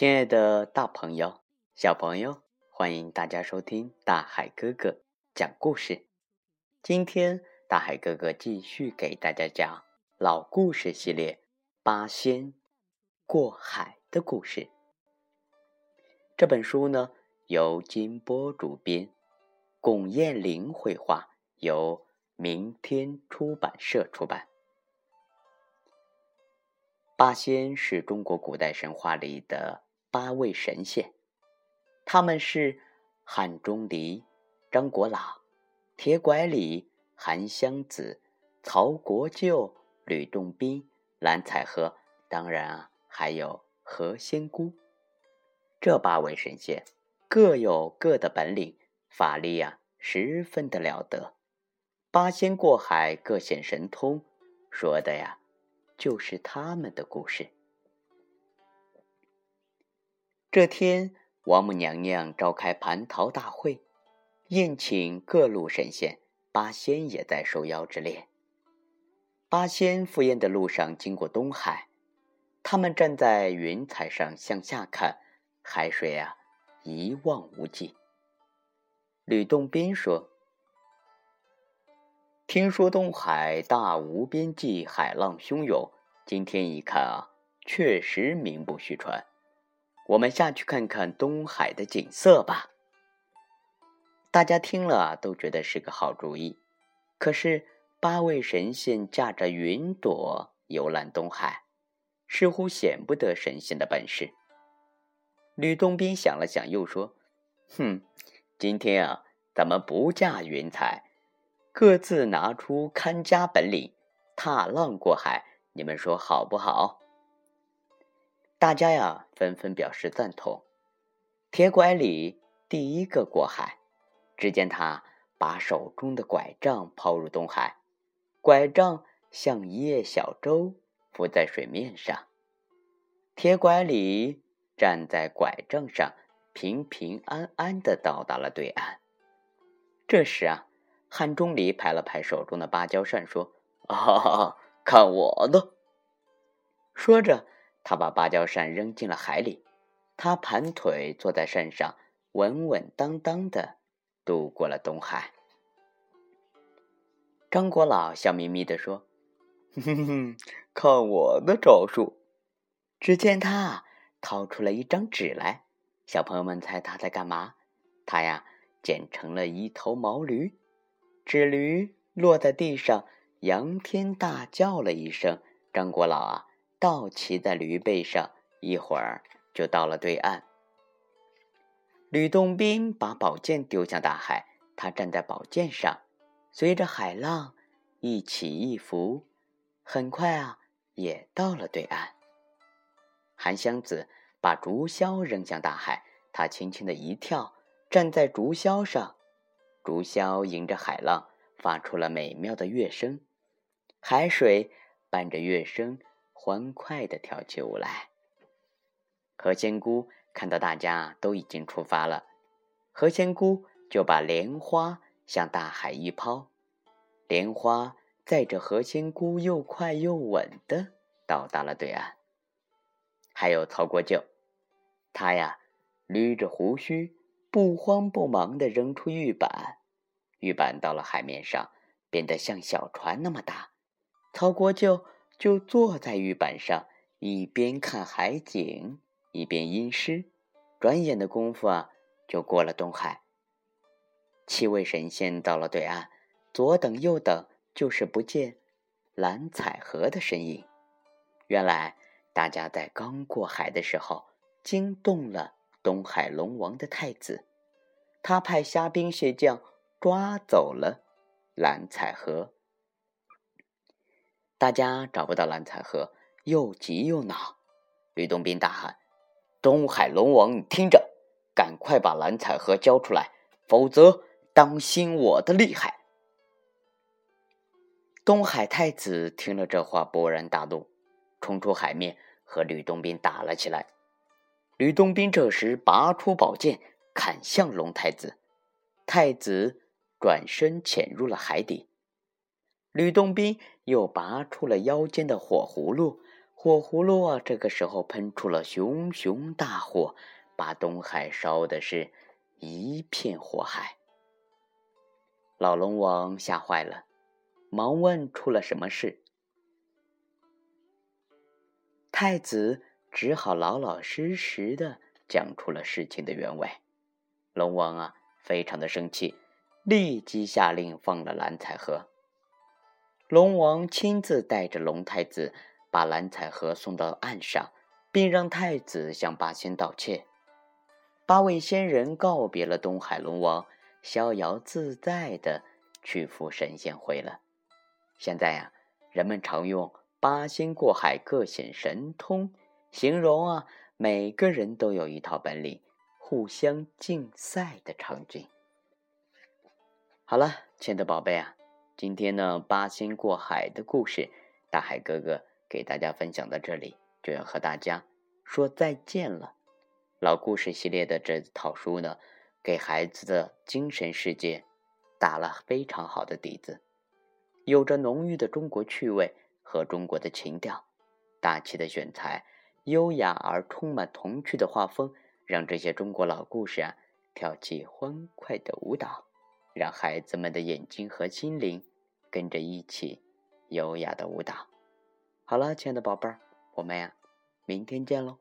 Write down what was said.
亲爱的大朋友、小朋友，欢迎大家收听大海哥哥讲故事。今天，大海哥哥继续给大家讲老故事系列《八仙过海的故事》。这本书呢，由金波主编，龚艳玲绘画，由明天出版社出版。八仙是中国古代神话里的八位神仙，他们是汉钟离、张国老、铁拐李、韩湘子、曹国舅、吕洞宾、蓝采和，当然啊，还有何仙姑。这八位神仙各有各的本领，法力呀十分的了得。八仙过海，各显神通，说的呀。就是他们的故事。这天，王母娘娘召开蟠桃大会，宴请各路神仙，八仙也在受邀之列。八仙赴宴的路上经过东海，他们站在云彩上向下看，海水啊一望无际。吕洞宾说。听说东海大无边际，海浪汹涌。今天一看啊，确实名不虚传。我们下去看看东海的景色吧。大家听了都觉得是个好主意。可是八位神仙驾着云朵游览东海，似乎显不得神仙的本事。吕洞宾想了想，又说：“哼，今天啊，咱们不驾云彩。”各自拿出看家本领，踏浪过海，你们说好不好？大家呀纷纷表示赞同。铁拐李第一个过海，只见他把手中的拐杖抛入东海，拐杖像一叶小舟浮在水面上，铁拐李站在拐杖上，平平安安的到达了对岸。这时啊。汉钟离拍了拍手中的芭蕉扇，说：“啊，看我的！”说着，他把芭蕉扇扔进了海里。他盘腿坐在扇上，稳稳当当的渡过了东海。张国老笑眯眯的说：“哼哼，看我的招数！”只见他掏出了一张纸来，小朋友们猜他在干嘛？他呀，剪成了一头毛驴。纸驴落在地上，仰天大叫了一声。张国老啊，倒骑在驴背上，一会儿就到了对岸。吕洞宾把宝剑丢向大海，他站在宝剑上，随着海浪一起一伏，很快啊，也到了对岸。韩湘子把竹箫扔向大海，他轻轻的一跳，站在竹箫上。竹箫迎着海浪，发出了美妙的乐声，海水伴着乐声欢快地跳起舞来。何仙姑看到大家都已经出发了，何仙姑就把莲花向大海一抛，莲花载着何仙姑又快又稳地到达了对岸。还有曹国舅，他呀捋着胡须。不慌不忙地扔出玉板，玉板到了海面上，变得像小船那么大。曹国舅就坐在玉板上，一边看海景，一边吟诗。转眼的功夫啊，就过了东海。七位神仙到了对岸，左等右等，就是不见蓝采和的身影。原来大家在刚过海的时候惊动了。东海龙王的太子，他派虾兵蟹将抓走了蓝采和。大家找不到蓝采和，又急又恼。吕洞宾大喊：“东海龙王，你听着，赶快把蓝采和交出来，否则当心我的厉害！”东海太子听了这话，勃然大怒，冲出海面和吕洞宾打了起来。吕洞宾这时拔出宝剑，砍向龙太子。太子转身潜入了海底。吕洞宾又拔出了腰间的火葫芦，火葫芦啊，这个时候喷出了熊熊大火，把东海烧的是一片火海。老龙王吓坏了，忙问出了什么事。太子只好老老实实的讲出了事情的原委。龙王啊，非常的生气，立即下令放了蓝采和。龙王亲自带着龙太子。把蓝采和送到岸上，并让太子向八仙道歉。八位仙人告别了东海龙王，逍遥自在的去赴神仙会了。现在呀，人们常用“八仙过海，各显神通”形容啊，每个人都有一套本领，互相竞赛的场景。好了，亲爱的宝贝啊，今天呢，八仙过海的故事，大海哥哥。给大家分享到这里，就要和大家说再见了。老故事系列的这套书呢，给孩子的精神世界打了非常好的底子，有着浓郁的中国趣味和中国的情调，大气的选材，优雅而充满童趣的画风，让这些中国老故事啊跳起欢快的舞蹈，让孩子们的眼睛和心灵跟着一起优雅的舞蹈。好了，亲爱的宝贝儿，我们呀，明天见喽。